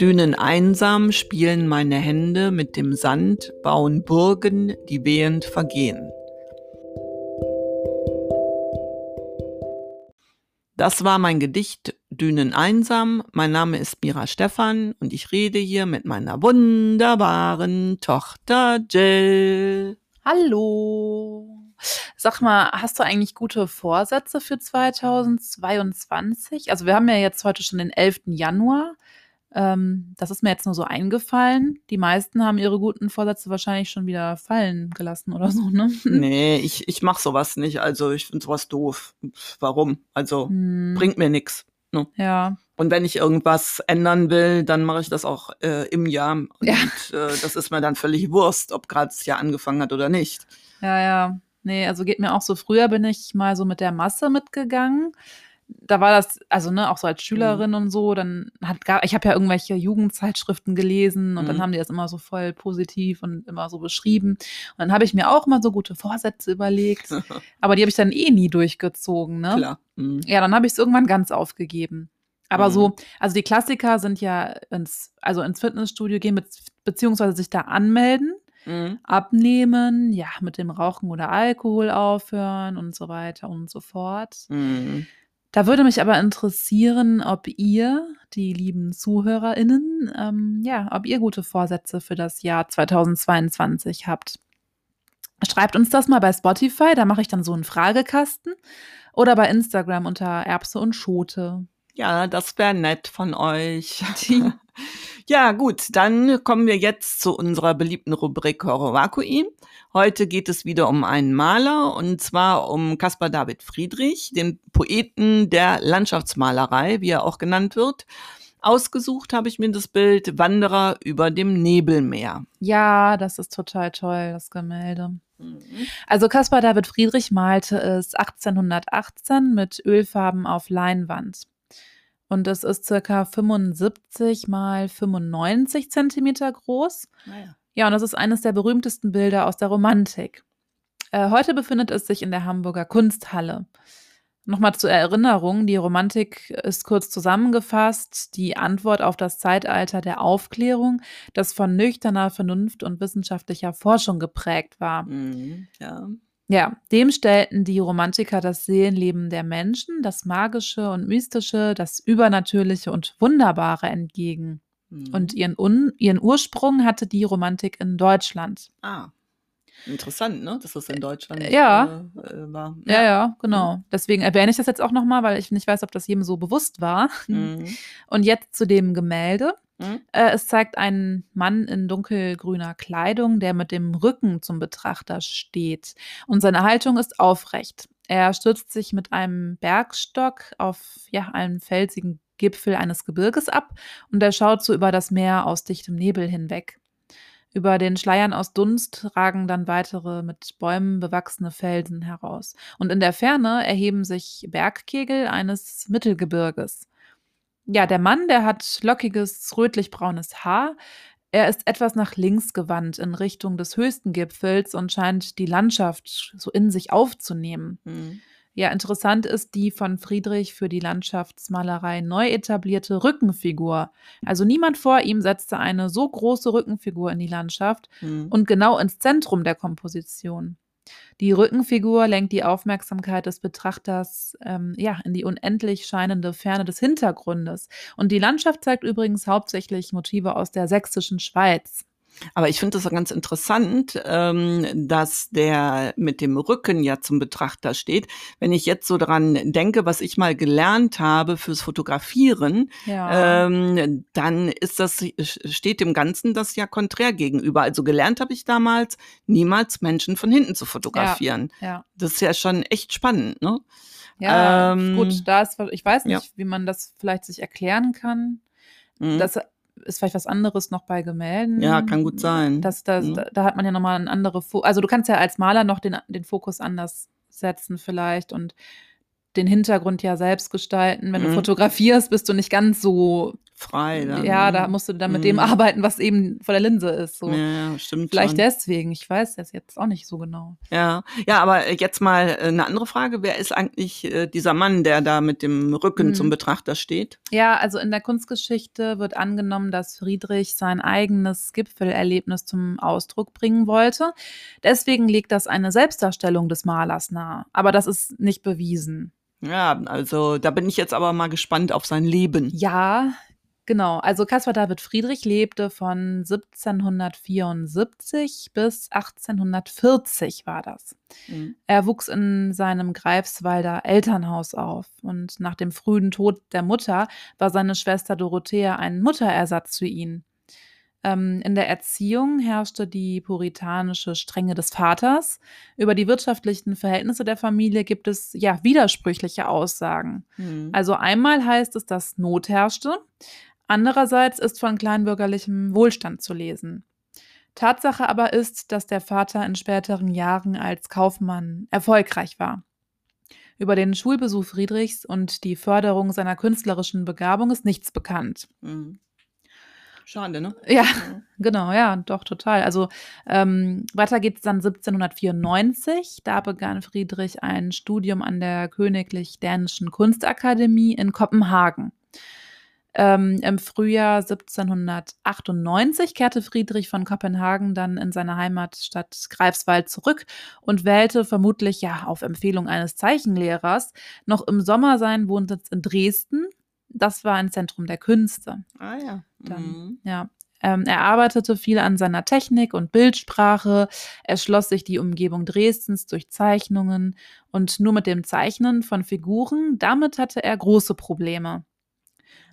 Dünen einsam spielen meine Hände mit dem Sand, bauen Burgen, die wehend vergehen. Das war mein Gedicht Dünen einsam. Mein Name ist Mira Stephan und ich rede hier mit meiner wunderbaren Tochter Jill. Hallo. Sag mal, hast du eigentlich gute Vorsätze für 2022? Also wir haben ja jetzt heute schon den 11. Januar. Ähm, das ist mir jetzt nur so eingefallen. Die meisten haben ihre guten Vorsätze wahrscheinlich schon wieder fallen gelassen oder so, ne? Nee, ich, ich mach sowas nicht. Also ich finde sowas doof. Warum? Also hm. bringt mir nichts. Ne? Ja. Und wenn ich irgendwas ändern will, dann mache ich das auch äh, im Jahr. Und ja. äh, das ist mir dann völlig Wurst, ob gerade das Jahr angefangen hat oder nicht. Ja, ja. Nee, also geht mir auch so. Früher bin ich mal so mit der Masse mitgegangen da war das, also ne, auch so als Schülerin mhm. und so, dann hat gar, ich habe ja irgendwelche Jugendzeitschriften gelesen und mhm. dann haben die das immer so voll positiv und immer so beschrieben. Und dann habe ich mir auch mal so gute Vorsätze überlegt, aber die habe ich dann eh nie durchgezogen, ne? Klar. Mhm. Ja, dann habe ich es irgendwann ganz aufgegeben. Aber so, mhm. also die Klassiker sind ja ins, also ins Fitnessstudio gehen, beziehungsweise sich da anmelden. Mhm. abnehmen, ja, mit dem Rauchen oder Alkohol aufhören und so weiter und so fort. Mhm. Da würde mich aber interessieren, ob ihr, die lieben ZuhörerInnen, ähm, ja, ob ihr gute Vorsätze für das Jahr 2022 habt. Schreibt uns das mal bei Spotify, da mache ich dann so einen Fragekasten. Oder bei Instagram unter Erbse und Schote. Ja, das wäre nett von euch. Ja, gut, dann kommen wir jetzt zu unserer beliebten Rubrik Horowakui. Heute geht es wieder um einen Maler und zwar um Caspar David Friedrich, den Poeten der Landschaftsmalerei, wie er auch genannt wird. Ausgesucht habe ich mir das Bild Wanderer über dem Nebelmeer. Ja, das ist total toll, das Gemälde. Mhm. Also Caspar David Friedrich malte es 1818 mit Ölfarben auf Leinwand. Und es ist circa 75 mal 95 Zentimeter groß. Naja. Ah ja, und das ist eines der berühmtesten Bilder aus der Romantik. Äh, heute befindet es sich in der Hamburger Kunsthalle. Nochmal zur Erinnerung, die Romantik ist kurz zusammengefasst die Antwort auf das Zeitalter der Aufklärung, das von nüchterner Vernunft und wissenschaftlicher Forschung geprägt war. Mhm, ja. Ja, dem stellten die Romantiker das Seelenleben der Menschen, das Magische und Mystische, das Übernatürliche und Wunderbare entgegen. Und mhm. ihren, Un ihren Ursprung hatte die Romantik in Deutschland. Ah. Interessant, ne? Dass das in Deutschland ja. Äh, äh, war. Ja. ja, ja, genau. Mhm. Deswegen erwähne ich das jetzt auch nochmal, weil ich nicht weiß, ob das jedem so bewusst war. Mhm. Und jetzt zu dem Gemälde. Mhm. Äh, es zeigt einen Mann in dunkelgrüner Kleidung, der mit dem Rücken zum Betrachter steht. Und seine Haltung ist aufrecht. Er stützt sich mit einem Bergstock auf ja, einen felsigen Gipfel eines Gebirges ab und er schaut so über das Meer aus dichtem Nebel hinweg. Über den Schleiern aus Dunst ragen dann weitere mit Bäumen bewachsene Felsen heraus. Und in der Ferne erheben sich Bergkegel eines Mittelgebirges. Ja, der Mann, der hat lockiges, rötlich-braunes Haar. Er ist etwas nach links gewandt in Richtung des höchsten Gipfels und scheint die Landschaft so in sich aufzunehmen. Mhm. Ja, interessant ist die von Friedrich für die Landschaftsmalerei neu etablierte Rückenfigur. Also niemand vor ihm setzte eine so große Rückenfigur in die Landschaft mhm. und genau ins Zentrum der Komposition. Die Rückenfigur lenkt die Aufmerksamkeit des Betrachters ähm, ja, in die unendlich scheinende Ferne des Hintergrundes. Und die Landschaft zeigt übrigens hauptsächlich Motive aus der sächsischen Schweiz. Aber ich finde das ganz interessant, ähm, dass der mit dem Rücken ja zum Betrachter steht. Wenn ich jetzt so daran denke, was ich mal gelernt habe fürs Fotografieren, ja. ähm, dann ist das, steht dem Ganzen das ja konträr gegenüber. Also gelernt habe ich damals, niemals Menschen von hinten zu fotografieren. Ja, ja. Das ist ja schon echt spannend, ne? Ja, ähm, gut, da ist, ich weiß nicht, wie man das vielleicht sich erklären kann. Mhm. Das ist vielleicht was anderes noch bei Gemälden. Ja, kann gut sein. Das, das, mhm. da, da, hat man ja nochmal ein andere Fokus. Also du kannst ja als Maler noch den, den Fokus anders setzen vielleicht und den Hintergrund ja selbst gestalten. Wenn mhm. du fotografierst, bist du nicht ganz so frei. Dann, ja, ne? da musst du dann mit Mhm. dem arbeiten, was eben vor der Linse ist. So. Ja, stimmt Vielleicht schon. deswegen, ich weiß das jetzt auch nicht so genau. Ja, ja, aber jetzt mal äh, eine andere Frage. Wer ist eigentlich äh, dieser Mann, der da mit dem Rücken Mhm. zum Betrachter steht? Ja, also in der Kunstgeschichte wird angenommen, dass Friedrich sein eigenes Gipfelerlebnis zum Ausdruck bringen wollte. Deswegen legt das eine Selbstdarstellung des Malers nahe. Aber das ist nicht bewiesen. Ja, also da bin ich jetzt aber mal gespannt auf sein Leben. Ja, genau. Also Caspar David Friedrich lebte von 1774 bis 1840 war das. Mhm. Er wuchs in seinem Greifswalder Elternhaus auf und nach dem frühen Tod der Mutter war seine Schwester Dorothea ein Mutterersatz für ihn. Ähm, in der Erziehung herrschte die puritanische Strenge des Vaters. Über die wirtschaftlichen Verhältnisse der Familie gibt es ja widersprüchliche Aussagen. Mhm. Also einmal heißt es, dass Not herrschte, andererseits ist von kleinbürgerlichem Wohlstand zu lesen. Tatsache aber ist, dass der Vater in späteren Jahren als Kaufmann erfolgreich war. Über den Schulbesuch Friedrichs und die Förderung seiner künstlerischen Begabung ist nichts bekannt. Mhm. Schade, ne? Ja, genau, ja, doch, total. Also ähm, weiter geht es dann 1794. Da begann Friedrich ein Studium an der Königlich Dänischen Kunstakademie in Kopenhagen. Ähm, Im Frühjahr 1798 kehrte Friedrich von Kopenhagen dann in seine Heimatstadt Greifswald zurück und wählte vermutlich ja auf Empfehlung eines Zeichenlehrers noch im Sommer seinen Wohnsitz in Dresden. Das war ein Zentrum der Künste. Ah ja. Dann, Mhm. ja. Ähm, er arbeitete viel an seiner Technik und Bildsprache, erschloss sich die Umgebung Dresdens durch Zeichnungen und nur mit dem Zeichnen von Figuren, damit hatte er große Probleme.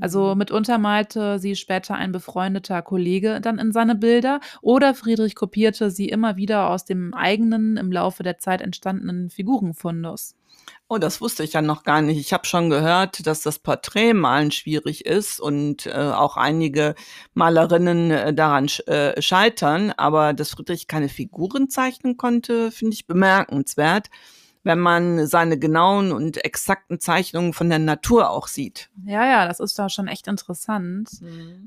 Also Mhm. mitunter malte sie später ein befreundeter Kollege dann in seine Bilder oder Friedrich kopierte sie immer wieder aus dem eigenen im Laufe der Zeit entstandenen Figurenfundus. Oh, das wusste ich ja noch gar nicht. Ich habe schon gehört, dass das Porträtmalen schwierig ist und äh, auch einige Malerinnen äh, daran sch äh, scheitern. Aber dass Friedrich keine Figuren zeichnen konnte, finde ich bemerkenswert, wenn man seine genauen und exakten Zeichnungen von der Natur auch sieht. Ja, ja, das ist da schon echt interessant.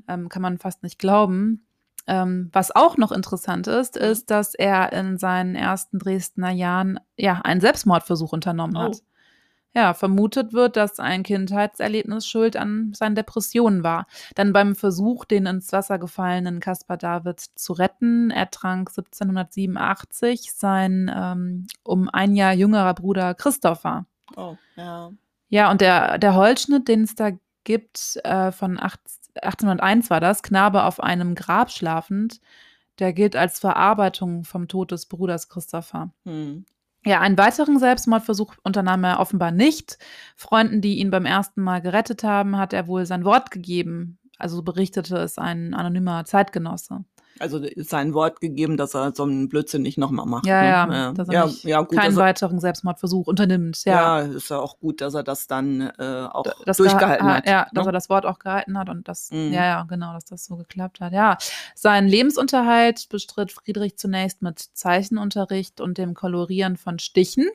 ähm, kann man fast nicht glauben. Ähm, was auch noch interessant ist, Mhm. ist, dass er in seinen ersten Dresdner Jahren ja einen Selbstmordversuch unternommen Oh. hat. Ja, vermutet wird, dass ein Kindheitserlebnis schuld an seinen Depressionen war. Dann beim Versuch, den ins Wasser gefallenen Caspar David zu retten, ertrank 1787 sein ähm, um ein Jahr jüngerer Bruder Christopher. Oh, ja. Ja, und der, der Holzschnitt, den es da gibt, äh, von 8, 1801 war das, Knabe auf einem Grab schlafend, der gilt als Verarbeitung vom Tod des Bruders Christopher. Hm. Ja, einen weiteren Selbstmordversuch unternahm er offenbar nicht. Freunden, die ihn beim ersten Mal gerettet haben, hat er wohl sein Wort gegeben. Also berichtete es ein anonymer Zeitgenosse. Also ist sein Wort gegeben, dass er so einen Blödsinn nicht nochmal macht. Ja, ne? ja, dass er ja, ja, gut, keinen dass er, weiteren Selbstmordversuch unternimmt. Ja, ja, ist ja auch gut, dass er das dann äh, auch das durchgehalten geha- hat. Ja, dass ne? er das Wort auch gehalten hat und das, Mhm. ja, ja, genau, dass das so geklappt hat. Ja, seinen Lebensunterhalt bestritt Friedrich zunächst mit Zeichenunterricht und dem Kolorieren von Stichen.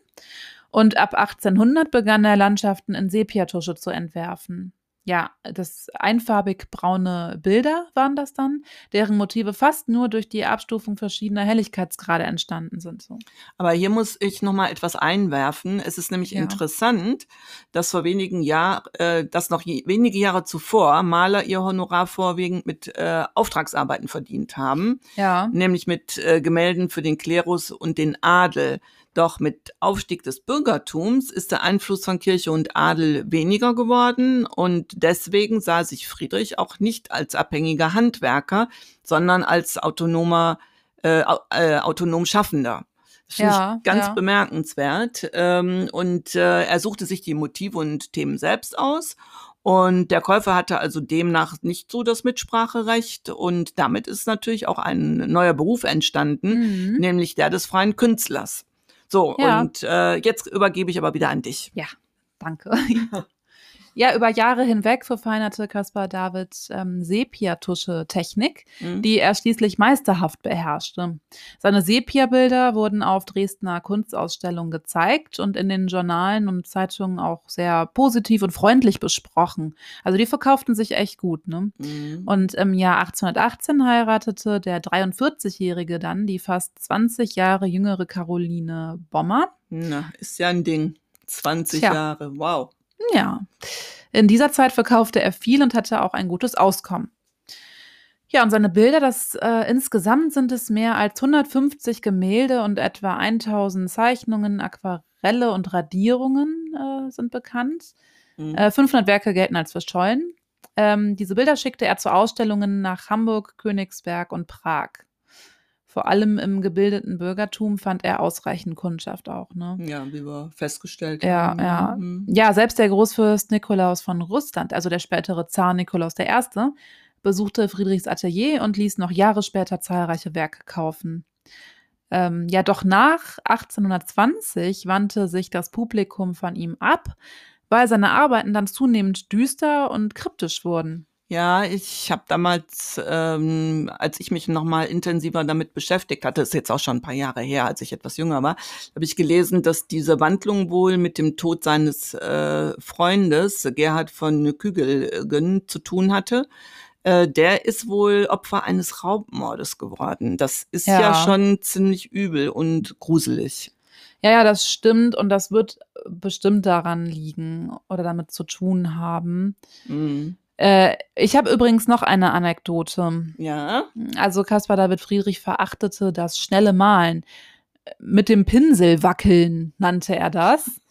Und ab 1800 begann er Landschaften in Sepiatusche zu entwerfen. Ja, das einfarbig braune Bilder waren das dann, deren Motive fast nur durch die Abstufung verschiedener Helligkeitsgrade entstanden sind. So. Aber hier muss ich noch mal etwas einwerfen. Es ist nämlich Ja. interessant, dass vor wenigen Jahren, äh, dass noch je, wenige Jahre zuvor Maler ihr Honorar vorwiegend mit äh, Auftragsarbeiten verdient haben, Ja, nämlich mit äh, Gemälden für den Klerus und den Adel. Doch mit Aufstieg des Bürgertums ist der Einfluss von Kirche und Adel weniger geworden und deswegen sah sich Friedrich auch nicht als abhängiger Handwerker, sondern als autonomer, äh, äh, autonom Schaffender. Das finde Ja, ich ganz ja. bemerkenswert. Ähm, und äh, er suchte sich die Motive und Themen selbst aus. Und der Käufer hatte also demnach nicht so das Mitspracherecht. Und damit ist natürlich auch ein neuer Beruf entstanden, Mhm. nämlich der des freien Künstlers. So, Ja. und äh, jetzt übergebe ich aber wieder an dich. danke. Ja, über Jahre hinweg verfeinerte Caspar David ähm, Sepia-Tusche-Technik, Mhm. die er schließlich meisterhaft beherrschte. Seine Sepia-Bilder wurden auf Dresdner Kunstausstellungen gezeigt und in den Journalen und Zeitungen auch sehr positiv und freundlich besprochen. Also die verkauften sich echt gut, ne? Mhm. Und im Jahr 1818 heiratete der 43-Jährige dann die fast 20 Jahre jüngere Caroline Bommer. Na, ist ja ein Ding. 20 Tja. Jahre, wow. Ja, in dieser Zeit verkaufte er viel und hatte auch ein gutes Auskommen. Ja, und seine Bilder, das äh, insgesamt sind es mehr als 150 Gemälde und etwa 1000 Zeichnungen, Aquarelle und Radierungen äh, sind bekannt. Mhm. Äh, 500 Werke gelten als verschollen. Ähm, diese Bilder schickte er zu Ausstellungen nach Hamburg, Königsberg und Prag. Vor allem im gebildeten Bürgertum fand er ausreichend Kundschaft auch. Ne? Ja, wie wir festgestellt Ja, haben. ja. Mhm. Ja, selbst der Großfürst Nikolaus von Russland, also der spätere Zar Nikolaus I., besuchte Friedrichs Atelier und ließ noch Jahre später zahlreiche Werke kaufen. Ähm, ja, doch nach 1820 wandte sich das Publikum von ihm ab, weil seine Arbeiten dann zunehmend düster und kryptisch wurden. Ja, ich habe damals, ähm, als ich mich noch mal intensiver damit beschäftigt hatte, ist jetzt auch schon ein paar Jahre her, als ich etwas jünger war, habe ich gelesen, dass diese Wandlung wohl mit dem Tod seines äh, Freundes Gerhard von Kügelgen zu tun hatte. Äh, der ist wohl Opfer eines Raubmordes geworden. Das ist ja, Ja. schon ziemlich übel und gruselig. Ja, ja, das stimmt und das wird bestimmt daran liegen oder damit zu tun haben. Mhm. Äh, ich habe übrigens noch eine Anekdote. Ja. Also Caspar David Friedrich verachtete das schnelle Malen. Mit dem Pinsel wackeln nannte er das.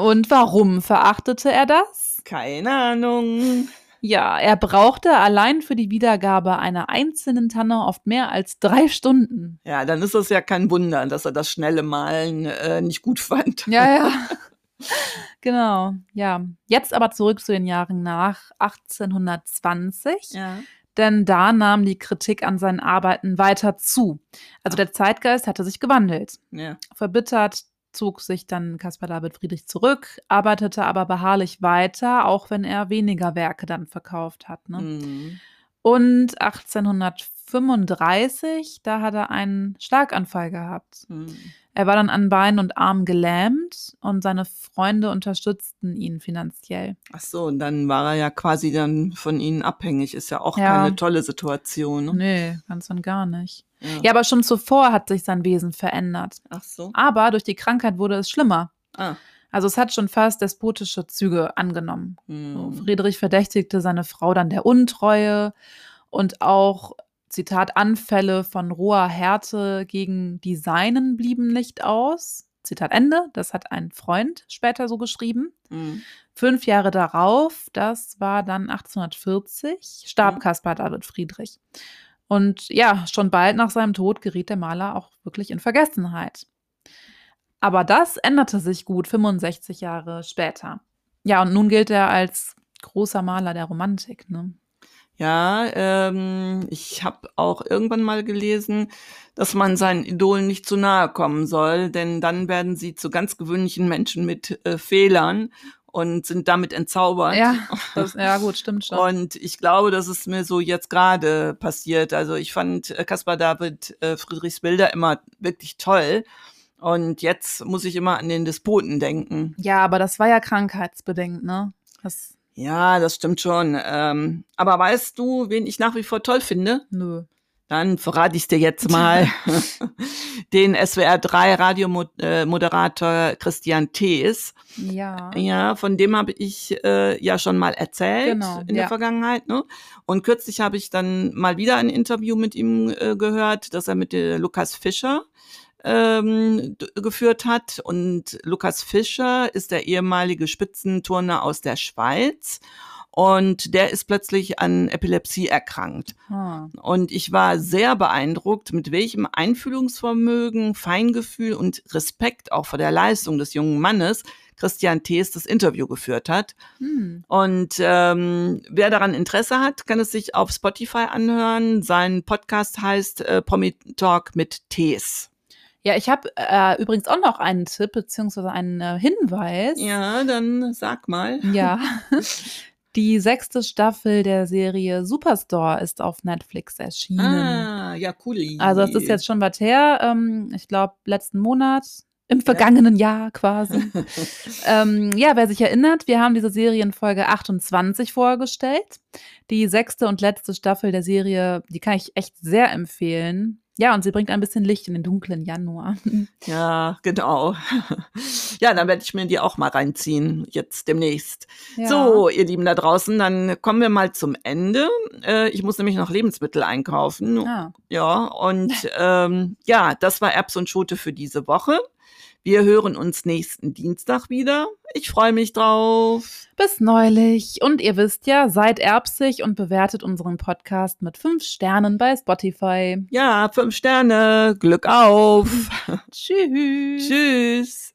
Und warum verachtete er das? Keine Ahnung. Ja, er brauchte allein für die Wiedergabe einer einzelnen Tanne oft mehr als drei Stunden. Ja, dann ist es ja kein Wunder, dass er das schnelle Malen äh, nicht gut fand. Ja, ja. genau, ja. Jetzt aber zurück zu den Jahren nach 1820. Ja. denn da nahm die Kritik an seinen Arbeiten weiter zu. Also der Zeitgeist hatte sich gewandelt. Ja. Verbittert zog sich dann Caspar David Friedrich zurück, arbeitete aber beharrlich weiter, auch wenn er weniger Werke dann verkauft hat. Ne? Mhm. Und 1835, da hat er einen Schlaganfall gehabt. Mhm. Er war dann an Beinen und Armen gelähmt und seine Freunde unterstützten ihn finanziell. Ach so, und dann war er ja quasi dann von ihnen abhängig. Ist ja auch Ja. keine tolle Situation. Ne? Nee, ganz und gar nicht. Ja, aber schon zuvor hat sich sein Wesen verändert. Ach so. Aber durch die Krankheit wurde es schlimmer. Ah. Also es hat schon fast despotische Züge angenommen. Mhm. Friedrich verdächtigte seine Frau dann der Untreue und auch, Zitat, Anfälle von roher Härte gegen die Seinen blieben nicht aus. Zitat Ende, das hat ein Freund später so geschrieben. Mhm. Fünf Jahre darauf, das war dann 1840, starb Mhm. Caspar David Friedrich. Und ja, schon bald nach seinem Tod geriet der Maler auch wirklich in Vergessenheit. Aber das änderte sich gut 65 Jahre später. Ja, und nun gilt er als großer Maler der Romantik. Ne? Ja, ähm, ich habe auch irgendwann mal gelesen, dass man seinen Idolen nicht zu nahe kommen soll, denn dann werden sie zu ganz gewöhnlichen Menschen mit äh, Fehlern und sind damit entzaubert. Ja, das, ja, gut, stimmt schon. Und ich glaube, das ist mir so jetzt gerade passiert. Also ich fand äh, Caspar David äh, Friedrichs Bilder immer wirklich toll. Und jetzt muss ich immer an den Despoten denken. ja, aber das war ja krankheitsbedingt, ne? Das, Ja, das stimmt schon. Ähm, aber weißt du, wen ich nach wie vor toll finde? nö. Dann verrate ich dir jetzt mal den SWR 3 Radiomoderator Christian Thees. Ja. Ja, von dem habe ich äh, ja schon mal erzählt Genau, in ja. der Vergangenheit. Ne? Und kürzlich habe ich dann mal wieder ein Interview mit ihm äh, gehört, das er mit äh, Lukas Fischer ähm, geführt hat. Und Lukas Fischer ist der ehemalige Spitzenturner aus der Schweiz. Und der ist plötzlich an Epilepsie erkrankt. Ah. Und ich war sehr beeindruckt, mit welchem Einfühlungsvermögen, Feingefühl und Respekt auch vor der Leistung des jungen Mannes Christian Thees das Interview geführt hat. Hm. Und ähm, wer daran Interesse hat, kann es sich auf Spotify anhören. Sein Podcast heißt äh, Promi Talk mit Thees. Ja, ich habe äh, übrigens auch noch einen Tipp beziehungsweise einen äh, Hinweis. Ja, dann sag mal. Ja. Die sechste Staffel der Serie Superstore ist auf Netflix erschienen. Ah, ja, cool. Also es ist jetzt schon was her. Ähm, ich glaube, letzten Monat, im vergangenen Jahr quasi. ähm, ja, wer sich erinnert, wir haben diese Serie in Folge 28 vorgestellt. Die sechste und letzte Staffel der Serie, die kann ich echt sehr empfehlen. Ja, und sie bringt ein bisschen Licht in den dunklen Januar. Ja, genau. Ja, dann werde ich mir die auch mal reinziehen, jetzt demnächst. Ja. So, ihr Lieben da draußen, dann kommen wir mal zum Ende. Äh, ich muss nämlich noch Lebensmittel einkaufen. Ah. Ja, und ähm, ja, das war Erbs und Schote für diese Woche. Wir hören uns nächsten Dienstag wieder. Ich freue mich drauf. Bis neulich. Und ihr wisst ja, seid erbsig und bewertet unseren Podcast mit fünf Sternen bei Spotify. Ja, fünf Sterne. Glück auf. Tschüss. Tschüss.